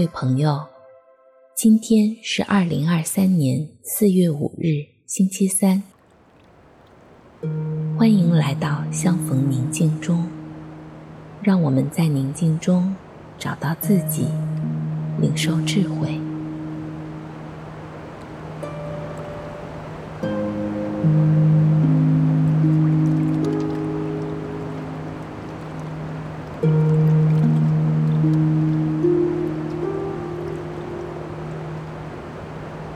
各位朋友，今天是二零二三年四月五日，星期三。欢迎来到相逢宁静中，让我们在宁静中找到自己，领受智慧。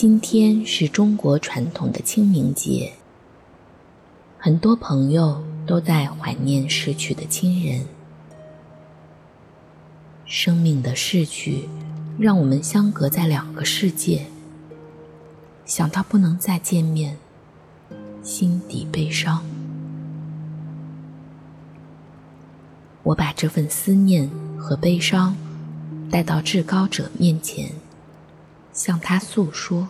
今天是中国传统的清明节，很多朋友都在怀念逝去的亲人。生命的逝去，让我们相隔在两个世界，想到不能再见面，心底悲伤。我把这份思念和悲伤带到至高者面前。向他诉说。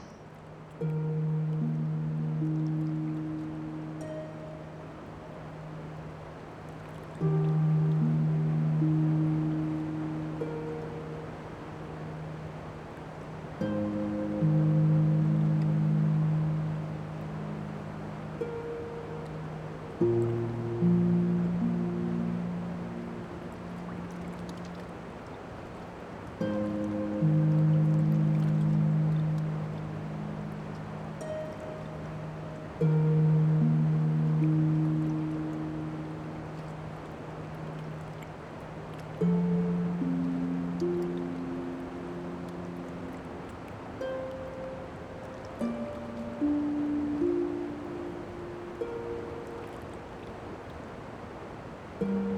thank you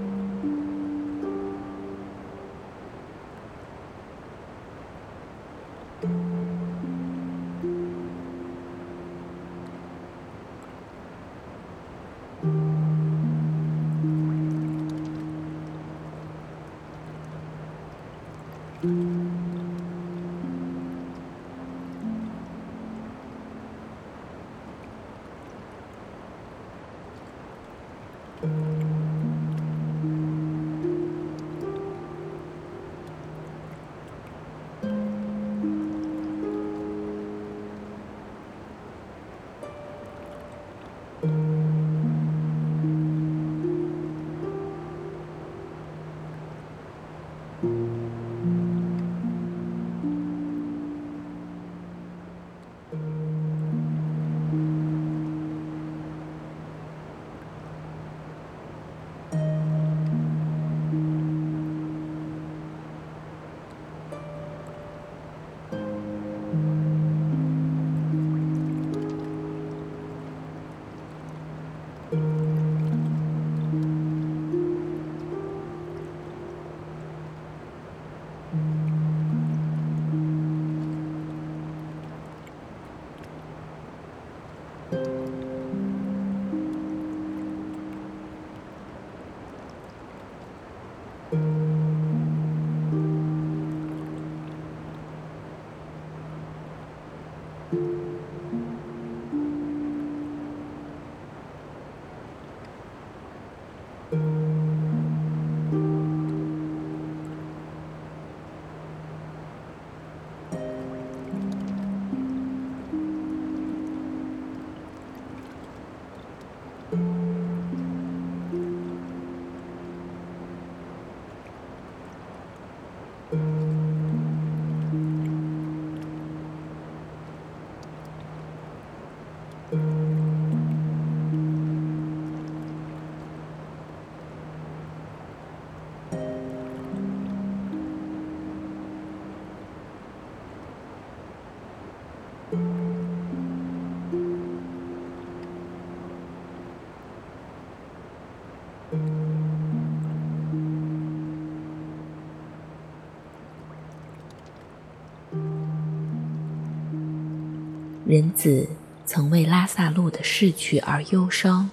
人子曾为拉萨路的逝去而忧伤，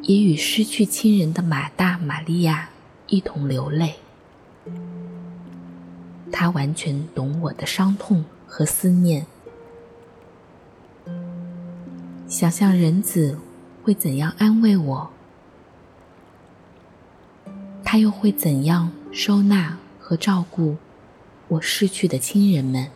也与失去亲人的马大、玛利亚一同流泪。他完全懂我的伤痛和思念。想象人子会怎样安慰我，他又会怎样收纳和照顾我逝去的亲人们。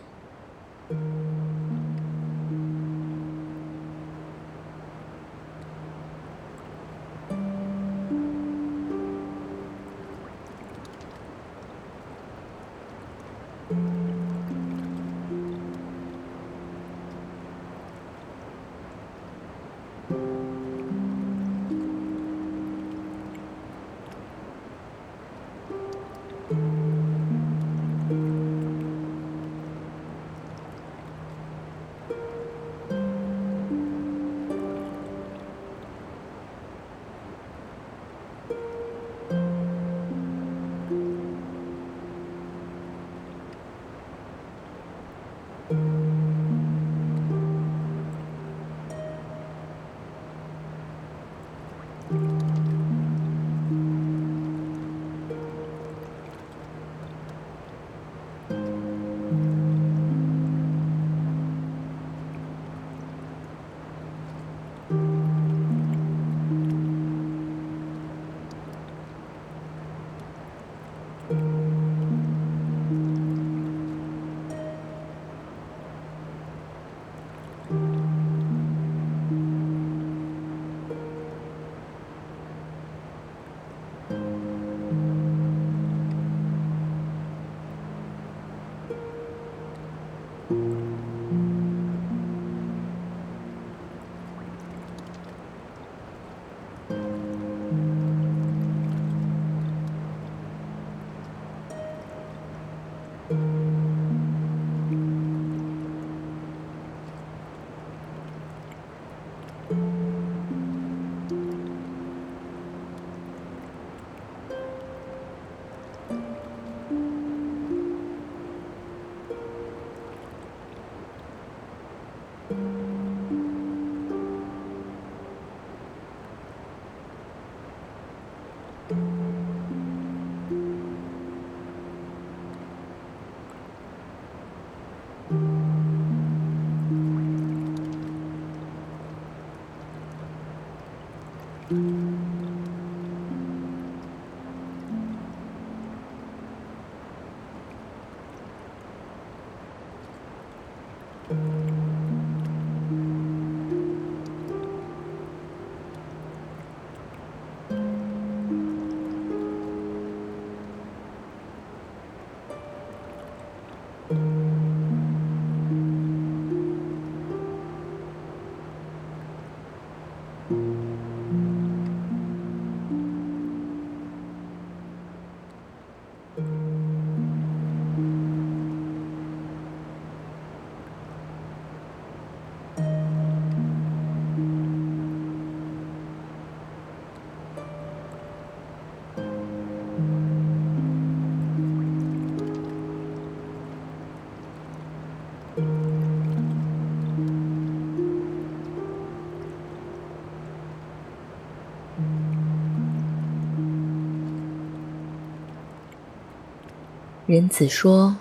人子说：“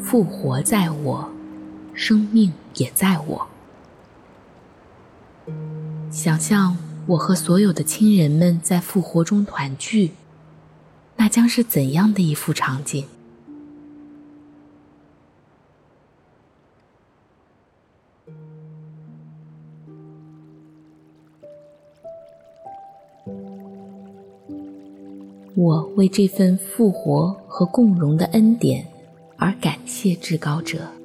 复活在我，生命也在我。”想象我和所有的亲人们在复活中团聚，那将是怎样的一幅场景？我为这份复活和共荣的恩典而感谢至高者。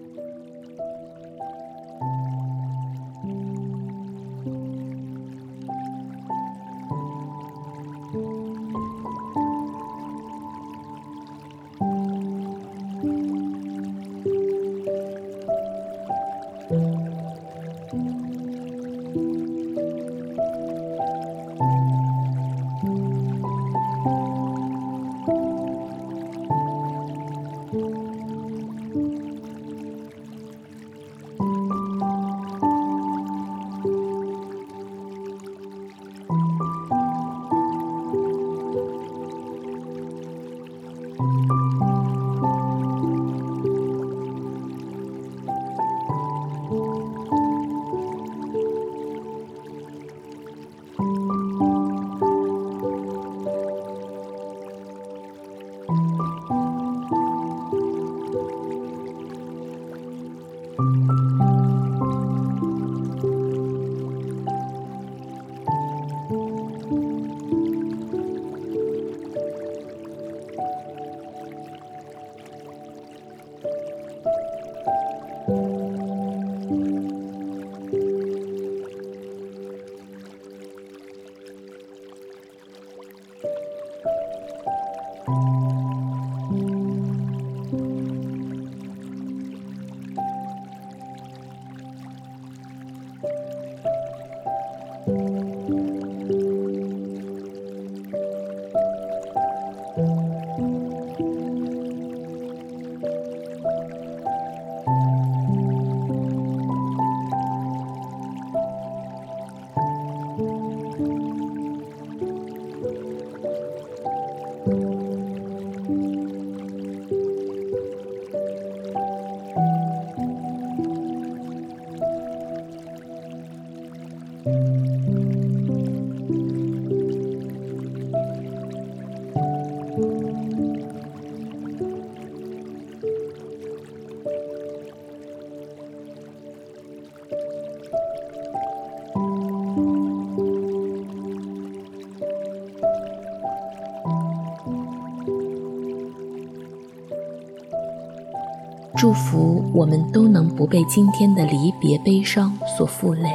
祝福我们都能不被今天的离别悲伤所负累，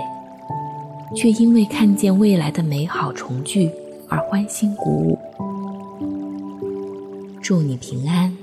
却因为看见未来的美好重聚而欢欣鼓舞。祝你平安。